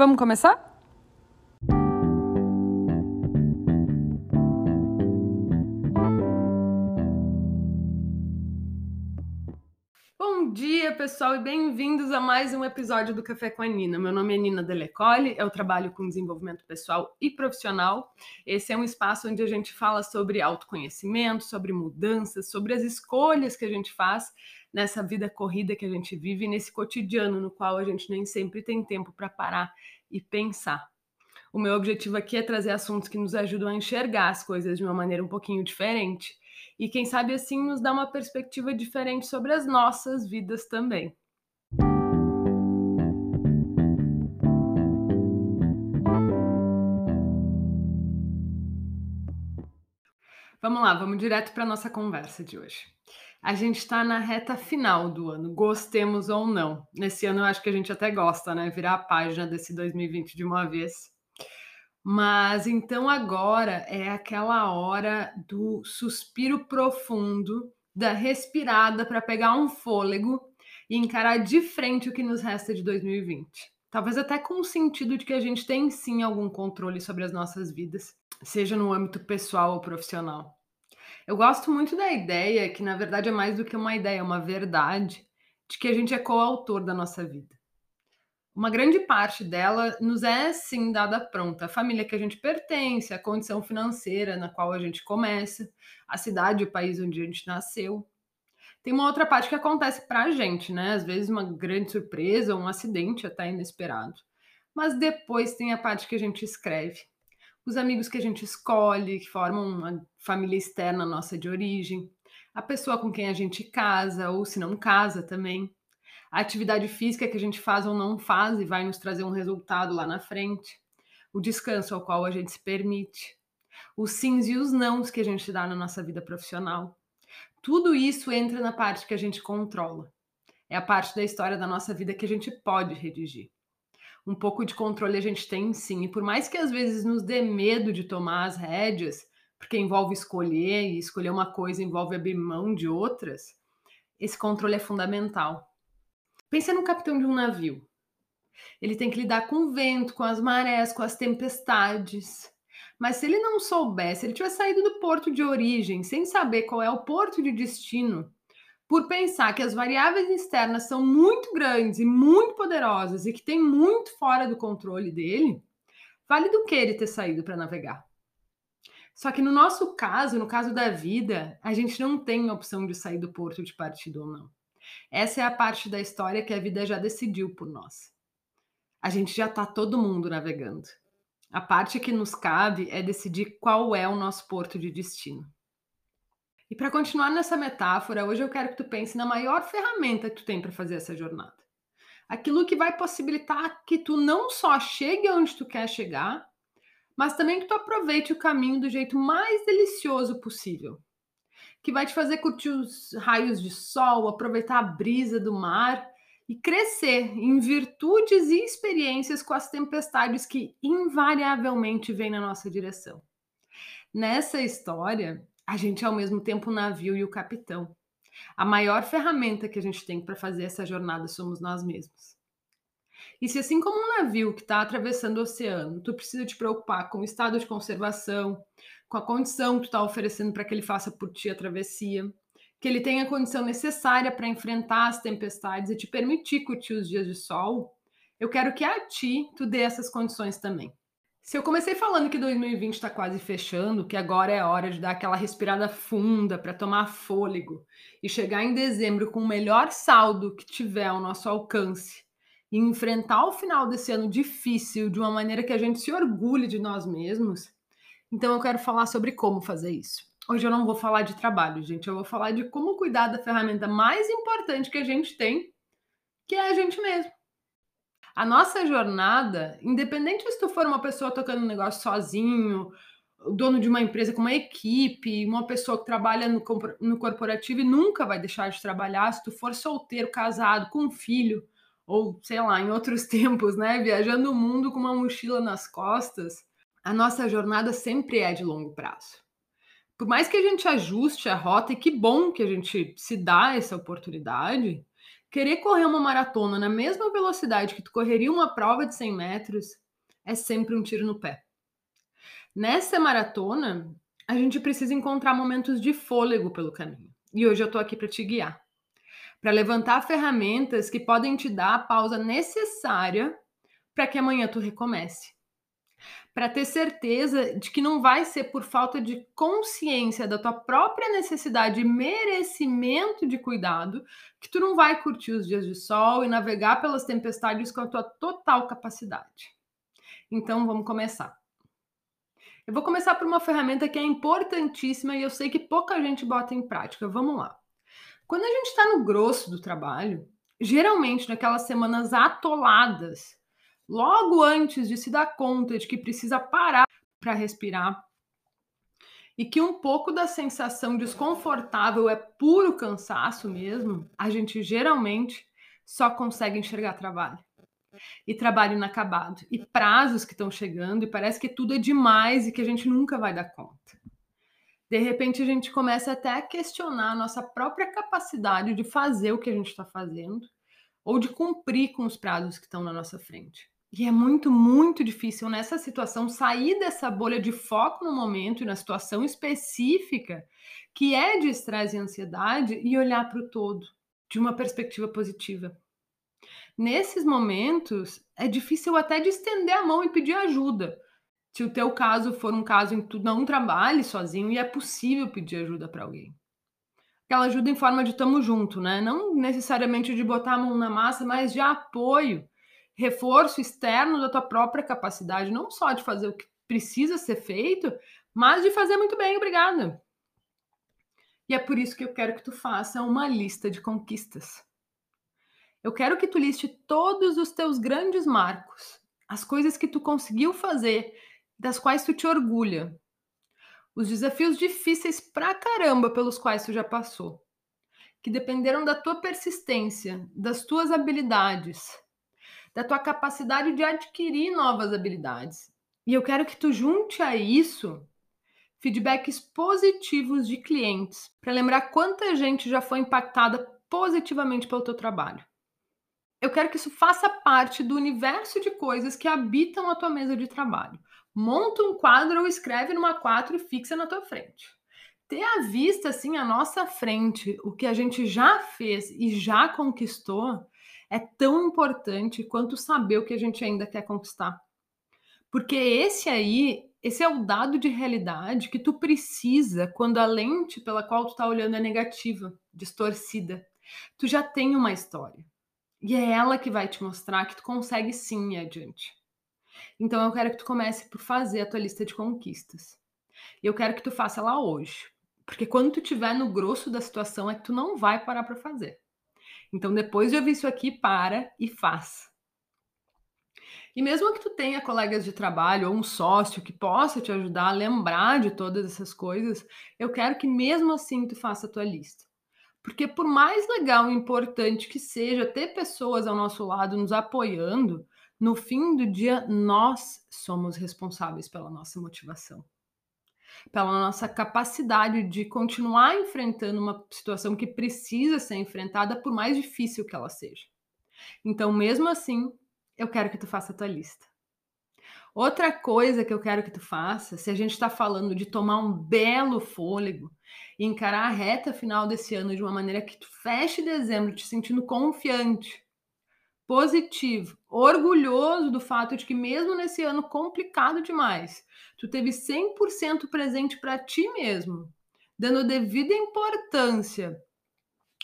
Vamos começar? Bom dia, pessoal, e bem-vindos a mais um episódio do Café com a Nina. Meu nome é Nina Delecole, eu trabalho com desenvolvimento pessoal e profissional. Esse é um espaço onde a gente fala sobre autoconhecimento, sobre mudanças, sobre as escolhas que a gente faz nessa vida corrida que a gente vive, nesse cotidiano no qual a gente nem sempre tem tempo para parar e pensar. O meu objetivo aqui é trazer assuntos que nos ajudam a enxergar as coisas de uma maneira um pouquinho diferente e, quem sabe, assim, nos dar uma perspectiva diferente sobre as nossas vidas também. Vamos lá, vamos direto para a nossa conversa de hoje. A gente está na reta final do ano, gostemos ou não. Nesse ano eu acho que a gente até gosta, né? Virar a página desse 2020 de uma vez. Mas então agora é aquela hora do suspiro profundo, da respirada para pegar um fôlego e encarar de frente o que nos resta de 2020. Talvez até com o sentido de que a gente tem sim algum controle sobre as nossas vidas, seja no âmbito pessoal ou profissional. Eu gosto muito da ideia, que na verdade é mais do que uma ideia, é uma verdade, de que a gente é coautor da nossa vida. Uma grande parte dela nos é sim dada pronta. A família que a gente pertence, a condição financeira na qual a gente começa, a cidade, o país onde a gente nasceu. Tem uma outra parte que acontece para a gente, né? Às vezes uma grande surpresa, um acidente até inesperado. Mas depois tem a parte que a gente escreve, os amigos que a gente escolhe, que formam uma família externa nossa de origem, a pessoa com quem a gente casa, ou se não casa também, a atividade física que a gente faz ou não faz e vai nos trazer um resultado lá na frente, o descanso ao qual a gente se permite, os sims e os nãos que a gente dá na nossa vida profissional. Tudo isso entra na parte que a gente controla. É a parte da história da nossa vida que a gente pode redigir um pouco de controle a gente tem sim. E por mais que às vezes nos dê medo de tomar as rédeas, porque envolve escolher, e escolher uma coisa envolve abrir mão de outras, esse controle é fundamental. Pensa no capitão de um navio. Ele tem que lidar com o vento, com as marés, com as tempestades. Mas se ele não soubesse, se ele tivesse saído do porto de origem sem saber qual é o porto de destino, por pensar que as variáveis externas são muito grandes e muito poderosas e que tem muito fora do controle dele, vale do que ele ter saído para navegar? Só que no nosso caso, no caso da vida, a gente não tem a opção de sair do porto de partida ou não. Essa é a parte da história que a vida já decidiu por nós. A gente já está todo mundo navegando. A parte que nos cabe é decidir qual é o nosso porto de destino. E para continuar nessa metáfora, hoje eu quero que tu pense na maior ferramenta que tu tem para fazer essa jornada. Aquilo que vai possibilitar que tu não só chegue onde tu quer chegar, mas também que tu aproveite o caminho do jeito mais delicioso possível. Que vai te fazer curtir os raios de sol, aproveitar a brisa do mar e crescer em virtudes e experiências com as tempestades que invariavelmente vêm na nossa direção. Nessa história, a gente é ao mesmo tempo o navio e o capitão. A maior ferramenta que a gente tem para fazer essa jornada somos nós mesmos. E se assim como um navio que está atravessando o oceano, tu precisa te preocupar com o estado de conservação, com a condição que tu está oferecendo para que ele faça por ti a travessia, que ele tenha a condição necessária para enfrentar as tempestades e te permitir curtir os dias de sol, eu quero que a ti tu dê essas condições também. Se eu comecei falando que 2020 está quase fechando, que agora é hora de dar aquela respirada funda para tomar fôlego e chegar em dezembro com o melhor saldo que tiver ao nosso alcance e enfrentar o final desse ano difícil de uma maneira que a gente se orgulhe de nós mesmos, então eu quero falar sobre como fazer isso. Hoje eu não vou falar de trabalho, gente, eu vou falar de como cuidar da ferramenta mais importante que a gente tem, que é a gente mesmo. A nossa jornada, independente se tu for uma pessoa tocando um negócio sozinho, dono de uma empresa com uma equipe, uma pessoa que trabalha no, no corporativo e nunca vai deixar de trabalhar, se tu for solteiro, casado, com um filho, ou sei lá, em outros tempos, né, viajando o mundo com uma mochila nas costas, a nossa jornada sempre é de longo prazo. Por mais que a gente ajuste a rota, e que bom que a gente se dá essa oportunidade, Querer correr uma maratona na mesma velocidade que tu correria uma prova de 100 metros é sempre um tiro no pé. Nessa maratona, a gente precisa encontrar momentos de fôlego pelo caminho. E hoje eu tô aqui para te guiar. Para levantar ferramentas que podem te dar a pausa necessária para que amanhã tu recomece para ter certeza de que não vai ser por falta de consciência da tua própria necessidade e merecimento de cuidado que tu não vai curtir os dias de sol e navegar pelas tempestades com a tua total capacidade. Então vamos começar. Eu vou começar por uma ferramenta que é importantíssima e eu sei que pouca gente bota em prática. Vamos lá. Quando a gente está no grosso do trabalho, geralmente naquelas semanas atoladas, logo antes de se dar conta de que precisa parar para respirar e que um pouco da sensação desconfortável é puro cansaço mesmo, a gente geralmente só consegue enxergar trabalho. E trabalho inacabado, e prazos que estão chegando, e parece que tudo é demais e que a gente nunca vai dar conta. De repente, a gente começa até a questionar a nossa própria capacidade de fazer o que a gente está fazendo, ou de cumprir com os prazos que estão na nossa frente. E é muito, muito difícil nessa situação sair dessa bolha de foco no momento e na situação específica, que é de estresse e ansiedade, e olhar para o todo de uma perspectiva positiva. Nesses momentos, é difícil até de estender a mão e pedir ajuda. Se o teu caso for um caso em que tu não trabalhe sozinho e é possível pedir ajuda para alguém. Aquela ajuda em forma de tamo junto, né? Não necessariamente de botar a mão na massa, mas de apoio reforço externo da tua própria capacidade, não só de fazer o que precisa ser feito, mas de fazer muito bem, obrigada. E é por isso que eu quero que tu faça uma lista de conquistas. Eu quero que tu liste todos os teus grandes marcos, as coisas que tu conseguiu fazer, das quais tu te orgulha, os desafios difíceis pra caramba pelos quais tu já passou, que dependeram da tua persistência, das tuas habilidades, da tua capacidade de adquirir novas habilidades. E eu quero que tu junte a isso feedbacks positivos de clientes, para lembrar quanta gente já foi impactada positivamente pelo teu trabalho. Eu quero que isso faça parte do universo de coisas que habitam a tua mesa de trabalho. Monta um quadro ou escreve numa quatro e fixa na tua frente. Ter à vista assim à nossa frente o que a gente já fez e já conquistou é tão importante quanto saber o que a gente ainda quer conquistar. Porque esse aí, esse é o dado de realidade que tu precisa quando a lente pela qual tu tá olhando é negativa, distorcida. Tu já tem uma história. E é ela que vai te mostrar que tu consegue sim ir adiante. Então eu quero que tu comece por fazer a tua lista de conquistas. E eu quero que tu faça ela hoje. Porque quando tu estiver no grosso da situação é que tu não vai parar para fazer. Então, depois de ouvir isso aqui, para e faz. E mesmo que tu tenha colegas de trabalho ou um sócio que possa te ajudar a lembrar de todas essas coisas, eu quero que mesmo assim tu faça a tua lista. Porque por mais legal e importante que seja ter pessoas ao nosso lado nos apoiando, no fim do dia nós somos responsáveis pela nossa motivação pela nossa capacidade de continuar enfrentando uma situação que precisa ser enfrentada, por mais difícil que ela seja. Então, mesmo assim, eu quero que tu faça a tua lista. Outra coisa que eu quero que tu faça, se a gente está falando de tomar um belo fôlego e encarar a reta final desse ano de uma maneira que tu feche dezembro te sentindo confiante, positivo, orgulhoso do fato de que mesmo nesse ano complicado demais, tu teve 100% presente para ti mesmo, dando devida importância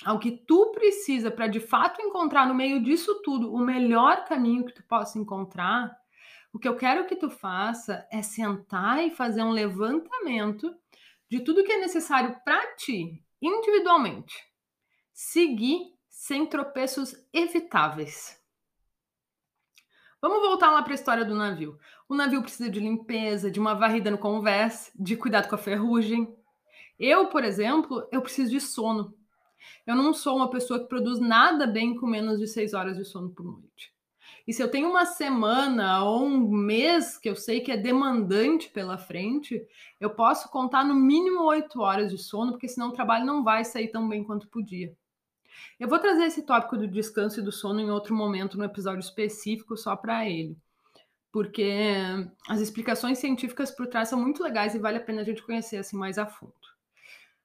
ao que tu precisa para de fato encontrar no meio disso tudo o melhor caminho que tu possa encontrar. O que eu quero que tu faça é sentar e fazer um levantamento de tudo que é necessário para ti, individualmente. Seguir sem tropeços evitáveis. Vamos voltar lá para a história do navio. O navio precisa de limpeza, de uma varrida no convés, de cuidado com a ferrugem. Eu, por exemplo, eu preciso de sono. Eu não sou uma pessoa que produz nada bem com menos de seis horas de sono por noite. E se eu tenho uma semana ou um mês que eu sei que é demandante pela frente, eu posso contar no mínimo oito horas de sono, porque senão o trabalho não vai sair tão bem quanto podia. Eu vou trazer esse tópico do descanso e do sono em outro momento, no episódio específico só para ele. Porque as explicações científicas por trás são muito legais e vale a pena a gente conhecer assim mais a fundo.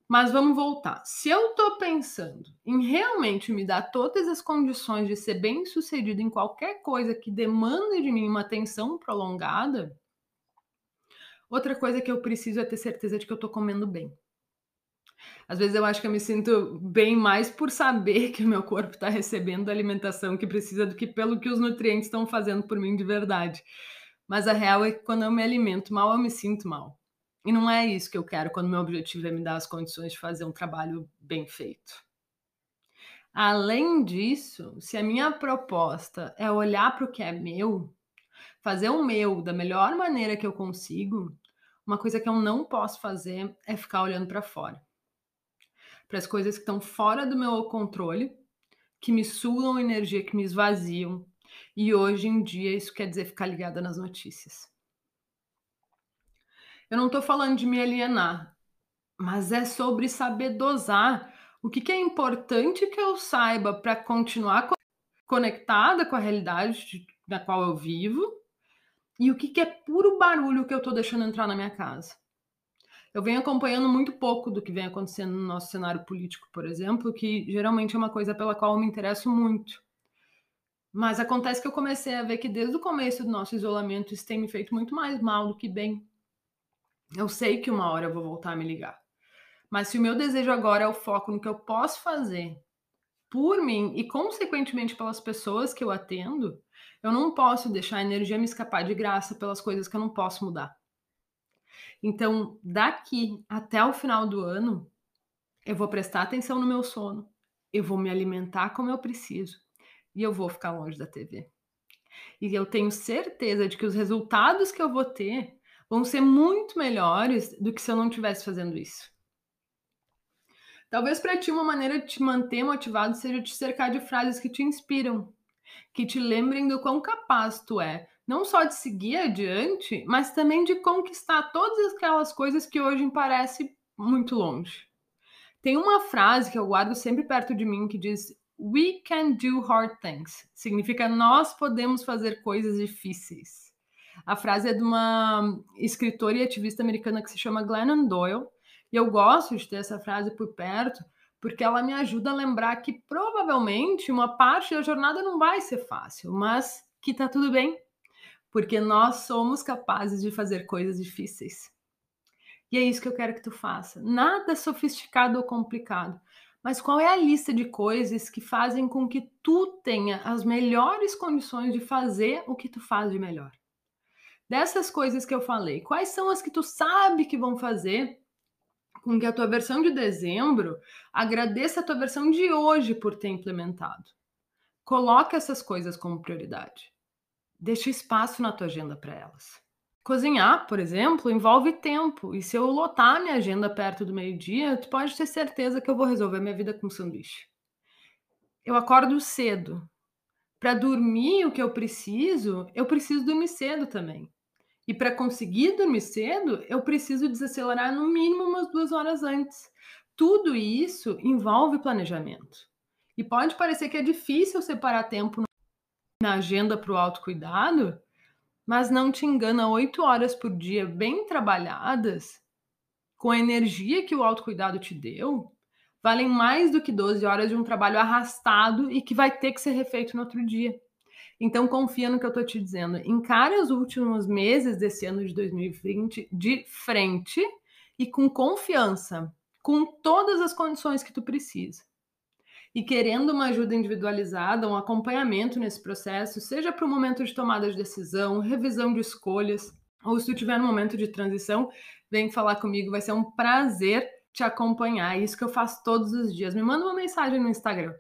Mas vamos voltar. Se eu estou pensando em realmente me dar todas as condições de ser bem sucedido em qualquer coisa que demande de mim uma atenção prolongada, outra coisa que eu preciso é ter certeza de que eu estou comendo bem. Às vezes eu acho que eu me sinto bem mais por saber que o meu corpo está recebendo a alimentação que precisa do que pelo que os nutrientes estão fazendo por mim de verdade. Mas a real é que quando eu me alimento mal, eu me sinto mal. E não é isso que eu quero quando meu objetivo é me dar as condições de fazer um trabalho bem feito. Além disso, se a minha proposta é olhar para o que é meu, fazer o meu da melhor maneira que eu consigo, uma coisa que eu não posso fazer é ficar olhando para fora para as coisas que estão fora do meu controle, que me sugam energia, que me esvaziam. E hoje em dia isso quer dizer ficar ligada nas notícias. Eu não estou falando de me alienar, mas é sobre saber dosar o que, que é importante que eu saiba para continuar conectada com a realidade na qual eu vivo e o que, que é puro barulho que eu estou deixando entrar na minha casa. Eu venho acompanhando muito pouco do que vem acontecendo no nosso cenário político, por exemplo, que geralmente é uma coisa pela qual eu me interesso muito. Mas acontece que eu comecei a ver que desde o começo do nosso isolamento isso tem me feito muito mais mal do que bem. Eu sei que uma hora eu vou voltar a me ligar. Mas se o meu desejo agora é o foco no que eu posso fazer por mim e, consequentemente, pelas pessoas que eu atendo, eu não posso deixar a energia me escapar de graça pelas coisas que eu não posso mudar. Então, daqui até o final do ano, eu vou prestar atenção no meu sono, eu vou me alimentar como eu preciso e eu vou ficar longe da TV. E eu tenho certeza de que os resultados que eu vou ter vão ser muito melhores do que se eu não estivesse fazendo isso. Talvez para ti uma maneira de te manter motivado seja te cercar de frases que te inspiram, que te lembrem do quão capaz tu é não só de seguir adiante, mas também de conquistar todas aquelas coisas que hoje parecem muito longe. Tem uma frase que eu guardo sempre perto de mim que diz: We can do hard things. Significa nós podemos fazer coisas difíceis. A frase é de uma escritora e ativista americana que se chama Glennon Doyle, e eu gosto de ter essa frase por perto, porque ela me ajuda a lembrar que provavelmente uma parte da jornada não vai ser fácil, mas que tá tudo bem, porque nós somos capazes de fazer coisas difíceis. E é isso que eu quero que tu faça. Nada sofisticado ou complicado, mas qual é a lista de coisas que fazem com que tu tenha as melhores condições de fazer o que tu faz de melhor? Dessas coisas que eu falei, quais são as que tu sabe que vão fazer com que a tua versão de dezembro agradeça a tua versão de hoje por ter implementado? Coloque essas coisas como prioridade. Deixa espaço na tua agenda para elas. Cozinhar, por exemplo, envolve tempo. E se eu lotar minha agenda perto do meio-dia, tu pode ter certeza que eu vou resolver minha vida com sanduíche. Eu acordo cedo. Para dormir o que eu preciso, eu preciso dormir cedo também. E para conseguir dormir cedo, eu preciso desacelerar no mínimo umas duas horas antes. Tudo isso envolve planejamento. E pode parecer que é difícil separar tempo na agenda para o autocuidado, mas não te engana, oito horas por dia bem trabalhadas, com a energia que o autocuidado te deu, valem mais do que 12 horas de um trabalho arrastado e que vai ter que ser refeito no outro dia. Então confia no que eu estou te dizendo. Encare os últimos meses desse ano de 2020 de frente e com confiança, com todas as condições que tu precisa e querendo uma ajuda individualizada, um acompanhamento nesse processo, seja para o momento de tomada de decisão, revisão de escolhas, ou se tu tiver no momento de transição, vem falar comigo, vai ser um prazer te acompanhar. É isso que eu faço todos os dias. Me manda uma mensagem no Instagram.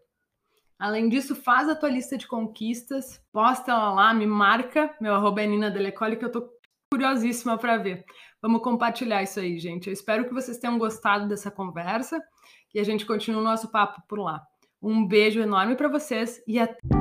Além disso, faz a tua lista de conquistas, posta ela lá, me marca, meu arroba é Nina Delecoli, que eu tô curiosíssima para ver. Vamos compartilhar isso aí, gente. Eu espero que vocês tenham gostado dessa conversa e a gente continue o nosso papo por lá. Um beijo enorme para vocês e até